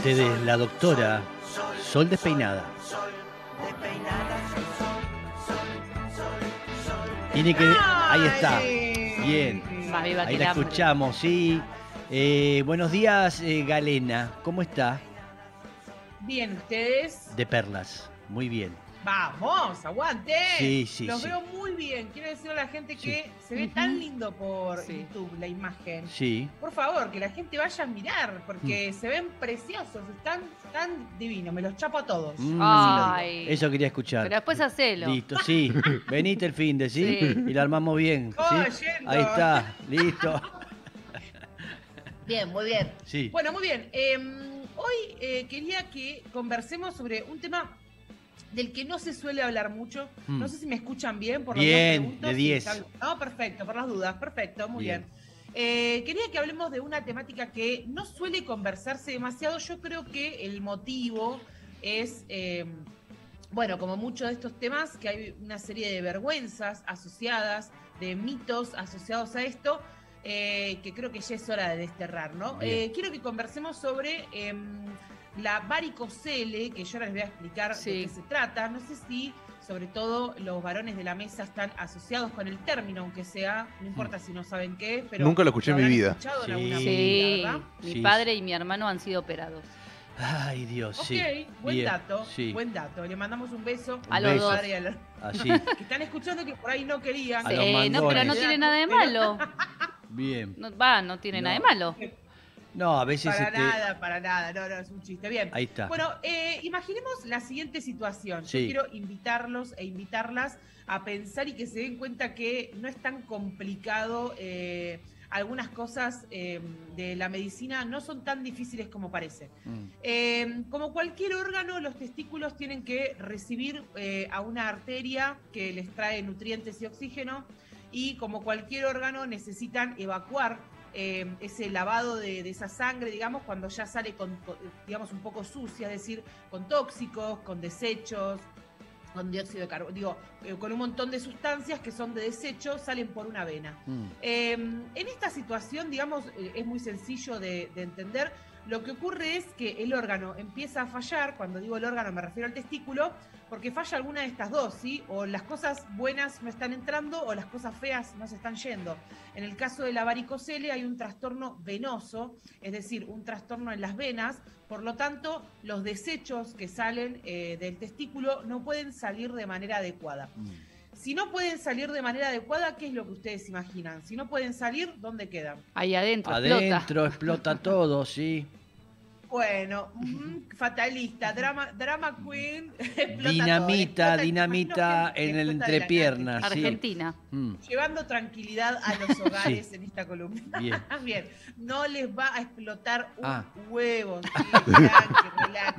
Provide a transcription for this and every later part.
ustedes la doctora Sol Despeinada. Tiene que. Ahí está. Bien. Ahí que la escuchamos, sí. Eh, buenos días, eh, Galena. ¿Cómo está? Bien, ustedes. De perlas. Muy bien. Vamos, aguante. Sí, sí, Los sí. veo muy bien. Quiero decirle a la gente Sí. que se ve tan lindo por Sí. YouTube la imagen. Sí. Por favor, que la gente vaya a mirar, Mm. porque se ven preciosos, están tan divinos. Me los chapo a todos. Mm. Ay. Eso quería escuchar. Pero después hacelo. Listo, sí. Venite el fin de, ¿sí? Sí. Y lo armamos bien. Oh. Ahí está, listo. Bien, muy bien. Sí. Bueno, muy bien. Eh, hoy eh, quería que conversemos sobre un tema del que no se suele hablar mucho. Mm. No sé si me escuchan bien por las Bien, preguntas. de Sí, 10. está bien. No, perfecto, por las dudas. Perfecto, muy Bien. bien. Eh, quería que hablemos de una temática que no suele conversarse demasiado. Yo creo que el motivo es, eh, bueno, como muchos de estos temas, que hay una serie de vergüenzas asociadas, de mitos asociados a esto, eh, que creo que ya es hora de desterrar, ¿no? Quiero que conversemos sobre em, la varicocele, que yo ahora les voy a explicar Sí. de qué se trata. No sé si, sobre todo, los varones de la mesa están asociados con el término, aunque sea, no importa si no saben qué es, pero... Nunca lo escuché en mi vida. Sí. Sí, mi Sí. padre y mi hermano han sido operados. Ay, Dios, Ok, sí. buen Bien, dato, Sí. buen dato. Le mandamos un beso A los dos. padre y a la- Así. que están escuchando que por ahí no querían. A los Eh, no, pero no tiene nada de malo. Bien. No, va, no tiene No. nada de malo. No, a veces Para este. nada, para nada, no, no, es un chiste. Bien. Ahí está. Bueno, eh, imaginemos la siguiente situación. Sí. Yo quiero invitarlos e invitarlas a pensar y que se den cuenta que no es tan complicado. eh, algunas cosas eh, de la medicina no son tan difíciles como parece. Mm. Eh, como cualquier órgano, los testículos tienen que recibir eh, a una arteria que les trae nutrientes y oxígeno y como cualquier órgano necesitan evacuar eh, ese lavado de, de esa sangre, digamos, cuando ya sale con, con, digamos, un poco sucia, es decir, con tóxicos, con desechos, con dióxido de carbono, digo, eh, con un montón de sustancias que son de desecho, salen por una vena. Mm. Eh, en esta situación, digamos, es muy sencillo de, de entender. Lo que ocurre es que el órgano empieza a fallar, cuando digo el órgano me refiero al testículo, porque falla alguna de estas dos, ¿sí? O las cosas buenas no están entrando o las cosas feas no se están yendo. En el caso de la varicocele hay un trastorno venoso, es decir, un trastorno en las venas, por lo tanto, los desechos que salen eh, del testículo no pueden salir de manera adecuada. Mm. Si no pueden salir de manera adecuada, ¿qué es lo que ustedes imaginan? Si no pueden salir, ¿dónde quedan? Ahí adentro. Adentro explota todo, sí. Bueno, ujú, fatalista, drama, drama queen, explota todo, Dinamita, explota- dinamita en el entrepierna, sí. Argentina. Mm. Llevando tranquilidad a los hogares en esta columna. Bien. Bien, no les va a explotar un Ah. huevo. ¿sí? Tranqui, relax.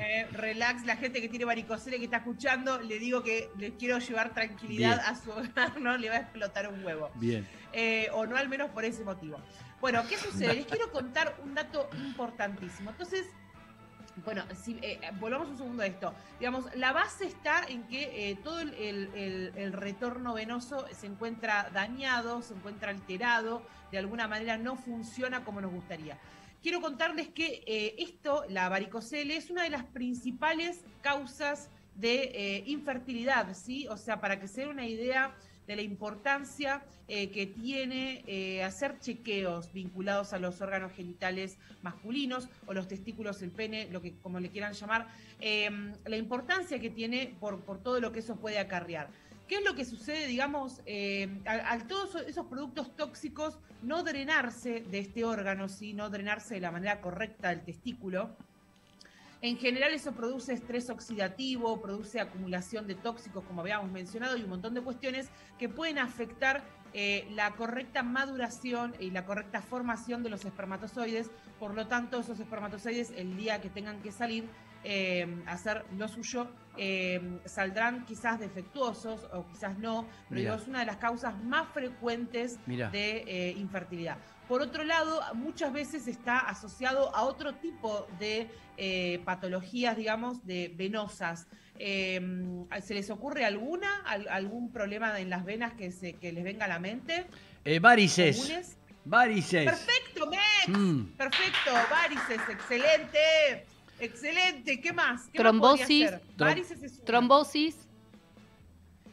Eh, relax, la gente que tiene varicocele que está escuchando, le digo que les quiero llevar tranquilidad Bien. a su hogar, no le va a explotar un huevo. Bien. Eh, o no al menos por ese motivo. Bueno, ¿qué sucede? Les quiero contar un dato importantísimo. Entonces, bueno, si, eh, volvamos un segundo a esto. Digamos, la base está en que eh, todo el, el- el- el retorno venoso se encuentra dañado, se encuentra alterado, de alguna manera no funciona como nos gustaría. Quiero contarles que eh, esto, la varicocele, es una de las principales causas de eh, infertilidad, ¿sí? O sea, para que se den una idea de la importancia eh, que tiene hacer chequeos vinculados a los órganos genitales masculinos o los testículos, el pene, lo que como le quieran llamar, la importancia que tiene por todo lo que eso puede acarrear. ¿Qué es lo que sucede, digamos, eh, al, todos esos productos tóxicos no drenarse de este órgano, ¿sí? no drenarse de la manera correcta del testículo? En general eso produce estrés oxidativo, produce acumulación de tóxicos, como habíamos mencionado, y un montón de cuestiones que pueden afectar eh, la correcta maduración y la correcta formación de los espermatozoides. Por lo tanto, esos espermatozoides, el día que tengan que salir eh, hacer lo suyo, eh, saldrán quizás defectuosos o quizás no, pero digo, es una de las causas más frecuentes Mirá. de eh, infertilidad. Por otro lado, muchas veces está asociado a otro tipo de patologías, digamos, de venosas. ¿Se les ocurre alguna? Al- ¿Algún problema en las venas que, se, que les venga a la mente? Varices. ¿Comunes? Varices. Perfecto, Mex. Mm. Perfecto, varices, excelente. Excelente, ¿qué más? ¿Qué más Trombosis. Varices es una. Trombosis.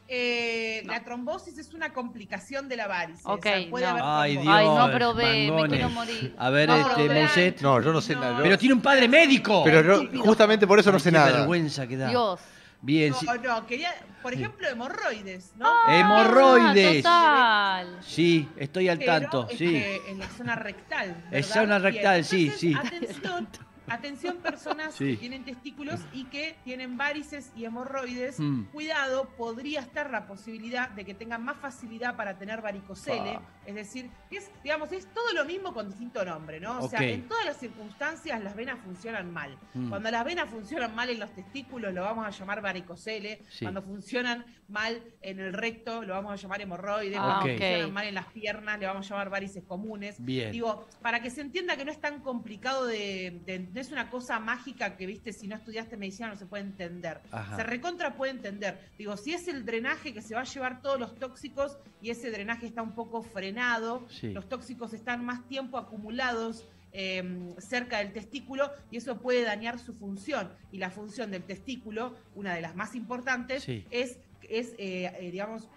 Eh, No. La trombosis es una complicación de la varices. Ok, puede no. haber Ay, trombosis. Ay, no Dios, probé, me mangones. quiero morir. A ver, No, este, Mousset. No, yo no sé nada. Pero tiene un padre médico. Pero yo- justamente por eso no sé qué nada. vergüenza que da. Dios. Bien, sí. No, no, quería, por ejemplo, hemorroides, ¿no? Ah, Hemorroides. total. Sí, sí, al Pero tanto, es sí. que en la zona rectal. En ¿verdad? zona Bien, rectal, sí, sí. Atención, atención personas Sí. que tienen testículos y que tienen varices y hemorroides. Mm. Cuidado, podría estar la posibilidad de que tengan más facilidad para tener varicocele. Ah. Es decir, es, digamos, es todo lo mismo con distinto nombre, ¿no? O sea, en todas las circunstancias las venas funcionan mal. Mm. Cuando las venas funcionan mal en los testículos lo vamos a llamar varicocele. Sí. Cuando funcionan mal en el recto lo vamos a llamar hemorroides. Ah, Cuando ok. funcionan mal en las piernas le vamos a llamar varices comunes. Bien. Digo, para que se entienda que no es tan complicado de, de- no es una cosa mágica que, viste, si no estudiaste medicina no se puede entender. Ajá. Se recontra puede entender. Digo, si es el drenaje que se va a llevar todos los tóxicos y ese drenaje está un poco frenado, Sí. los tóxicos están más tiempo acumulados eh, cerca del testículo y eso puede dañar su función. Y la función del testículo, una de las más importantes, Sí. es, es eh, eh, digamos,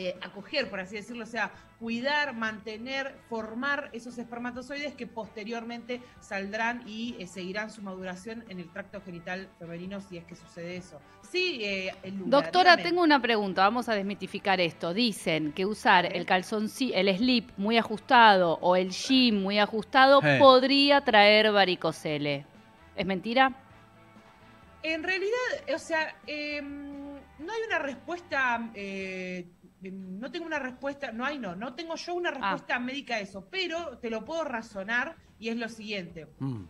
eh, acoger, por así decirlo, o sea, cuidar, mantener, formar esos espermatozoides que posteriormente saldrán y eh, seguirán su maduración en el tracto genital femenino si es que sucede eso. Sí, eh, lugar, Doctora, dígame. tengo una pregunta, vamos a desmitificar esto. Dicen que usar el calzón, el slip muy ajustado o el jean muy ajustado podría traer varicocele. ¿Es mentira? En realidad, o sea, eh, no hay una respuesta, eh, no tengo una respuesta, no hay no, no tengo yo una respuesta médica a eso, pero te lo puedo razonar y es lo siguiente. Mm.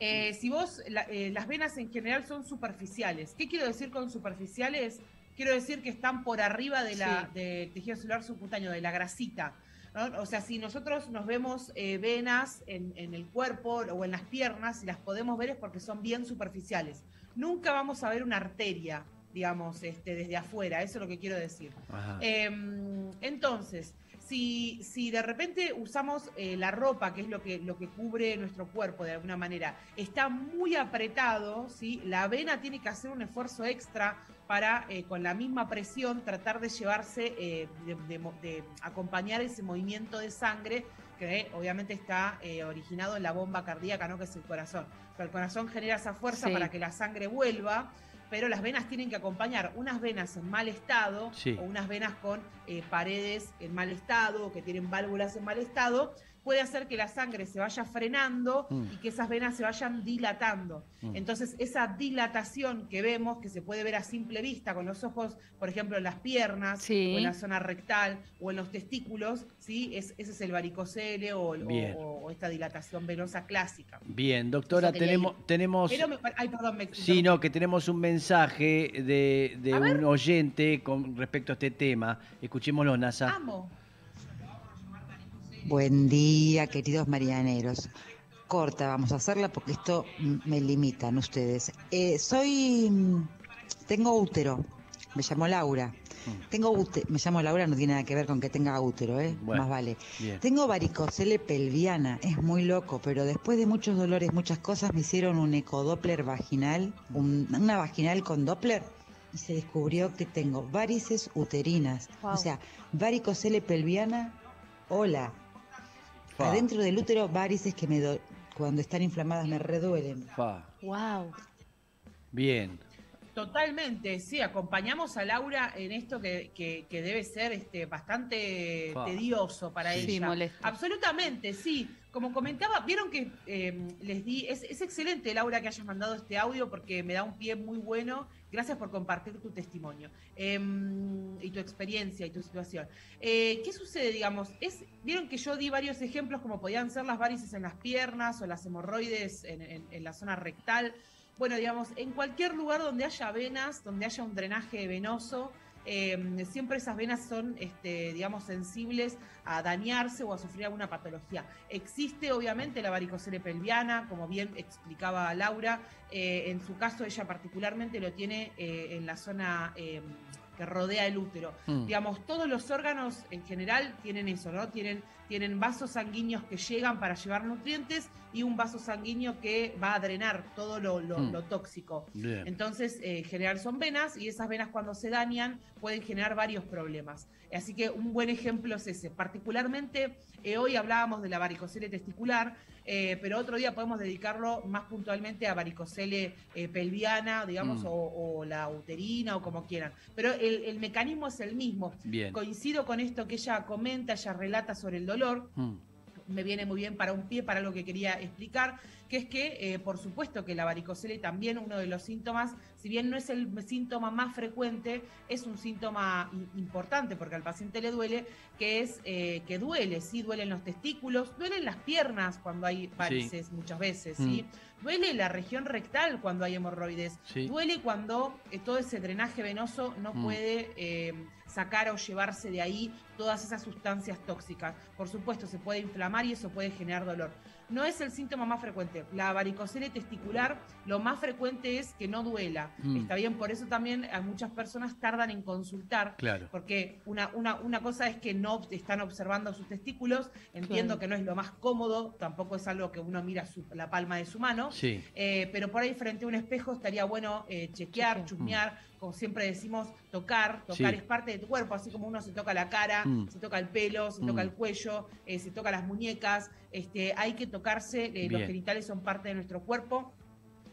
Eh, si vos, la- eh, las venas en general son superficiales. ¿Qué quiero decir con superficiales? Quiero decir que están por arriba de la, Sí. del tejido celular subcutáneo, de la grasita. ¿no? O sea, si nosotros nos vemos eh, venas en, en el cuerpo o en las piernas, si las podemos ver es porque son bien superficiales. Nunca vamos a ver una arteria, digamos, este, desde afuera. Eso es lo que quiero decir. Em, entonces, si, si de repente usamos eh, la ropa, que es lo que, lo que cubre nuestro cuerpo de alguna manera, está muy apretado, ¿sí? la vena tiene que hacer un esfuerzo extra para, eh, con la misma presión, tratar de llevarse, eh, de, de mo- de acompañar ese movimiento de sangre que obviamente está eh, originado en la bomba cardíaca, ¿no? que es el corazón. O sea, el corazón genera esa fuerza Sí. para que la sangre vuelva, pero las venas tienen que acompañar unas venas en mal estado Sí. o unas venas con eh, paredes en mal estado o que tienen válvulas en mal estado, puede hacer que la sangre se vaya frenando Mm. y que esas venas se vayan dilatando. Mm. Entonces, esa dilatación que vemos, que se puede ver a simple vista con los ojos, por ejemplo, en las piernas, Sí. o en la zona rectal, o en los testículos, ¿sí? Es, ese es el varicocele o, el- o- Bien. o- o esta dilatación venosa clásica. Bien, doctora, tenemos, tenemos Pero me- ay, perdón, me Sí, no, que tenemos un mensaje de, de ver. un oyente con respecto a este tema. Escuchémoslo, Nasa. Amo. Buen día, queridos marianeros. Corta, vamos a hacerla porque esto me limitan ustedes. Eh, soy. mm, Tengo útero. Me llamo Laura. Mm. Tengo útero. Me llamo Laura, no tiene nada que ver con que tenga útero, ¿eh? Bueno. Más vale. Bien. Tengo varicocele pelviana. Es muy loco, pero después de muchos dolores, muchas cosas, me hicieron un ecodoppler vaginal, un- una vaginal con doppler. Y se descubrió que tengo varices uterinas. Wow. O sea, varicocele pelviana, hola. Fa, Adentro del útero, varices que me do- cuando están inflamadas me reduelen. fa. Wow. Bien. Totalmente, sí, acompañamos a Laura en esto que, que- que debe ser este, bastante tedioso para Sí. Sí, ella. molesto. Absolutamente, sí. Como comentaba, vieron que eh, les di, es, es excelente Laura que hayas mandado este audio porque me da un pie muy bueno. Gracias por compartir tu testimonio em, y tu experiencia y tu situación. Eh, ¿Qué sucede, digamos? Es, vieron que yo di varios ejemplos como podían ser las varices en las piernas o las hemorroides en- en- en la zona rectal bueno, digamos, en cualquier lugar donde haya venas, donde haya un drenaje venoso, eh, siempre esas venas son, este, digamos, sensibles a dañarse o a sufrir alguna patología. Existe obviamente la varicocele pelviana, como bien explicaba Laura, eh, en su caso ella particularmente lo tiene eh, en la zona que rodea el útero. Mm. Digamos, todos los órganos en general tienen eso, ¿no? Tienen, tienen vasos sanguíneos que llegan para llevar nutrientes y un vaso sanguíneo que va a drenar todo lo, lo- Mm. lo tóxico. Bien. Entonces, eh, en general son venas y esas venas cuando se dañan pueden generar varios problemas. Así que un buen ejemplo es ese. Particularmente, eh, hoy hablábamos de la varicocele testicular, eh, pero otro día podemos dedicarlo más puntualmente a varicocele eh, pelviana, digamos, Mm. o, o la uterina o como quieran. Pero el, el mecanismo es el mismo. Bien. Coincido con esto que ella comenta, ella relata sobre el dolor Mm. Me viene muy bien para un pie, para lo que quería explicar, que es que, eh, por supuesto, que la varicocele también uno de los síntomas, si bien no es el síntoma más frecuente, es un síntoma importante porque al paciente le duele, que es eh, que duele, sí, duelen los testículos, duelen las piernas cuando hay varices muchas veces, ¿sí? Duele la región rectal cuando hay hemorroides, Sí. duele cuando eh, todo ese drenaje venoso no Mm. puede sacar o llevarse de ahí todas esas sustancias tóxicas. Por supuesto, se puede inflamar y eso puede generar dolor. No es el síntoma más frecuente. La varicocele testicular, lo más frecuente es que no duela. Mm. Está bien, por eso también a muchas personas tardan en consultar. Claro. Porque una, una, una cosa es que no están observando sus testículos, entiendo Claro. que no es lo más cómodo, tampoco es algo que uno mira su- la palma de su mano, Sí. eh, pero por ahí frente a un espejo estaría bueno eh, chequear, Chequear. chusmear, como siempre decimos, tocar, tocar Sí. es parte de tu cuerpo, así como uno se toca la cara, Mm. se toca el pelo, se Mm. toca el cuello, eh, se toca las muñecas, este, hay que tocarse, eh, los genitales son parte de nuestro cuerpo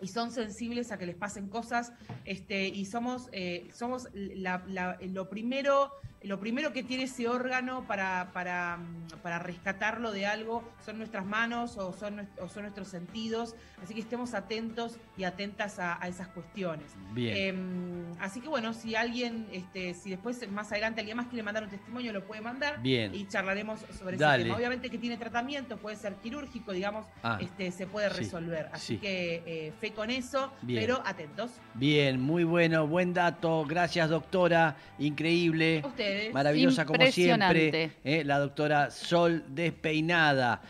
y son sensibles a que les pasen cosas este, y somos, eh, somos la- la- lo primero lo primero que tiene ese órgano para, para, para rescatarlo de algo son nuestras manos o son, o son nuestros sentidos, así que estemos atentos y atentas a, a esas cuestiones. Bien. Em, así que bueno, si alguien, este, si después más adelante alguien más quiere mandar un testimonio, lo puede mandar Bien. y charlaremos sobre Dale. ese tema. Obviamente que tiene tratamiento, puede ser quirúrgico, digamos, Ah, este, se puede sí, resolver. Así sí. que eh, fe con eso, Bien. pero atentos. Bien, muy bueno, buen dato. Gracias, doctora. Increíble. A ustedes. Maravillosa como siempre. Eh, la doctora Sol Despeinada.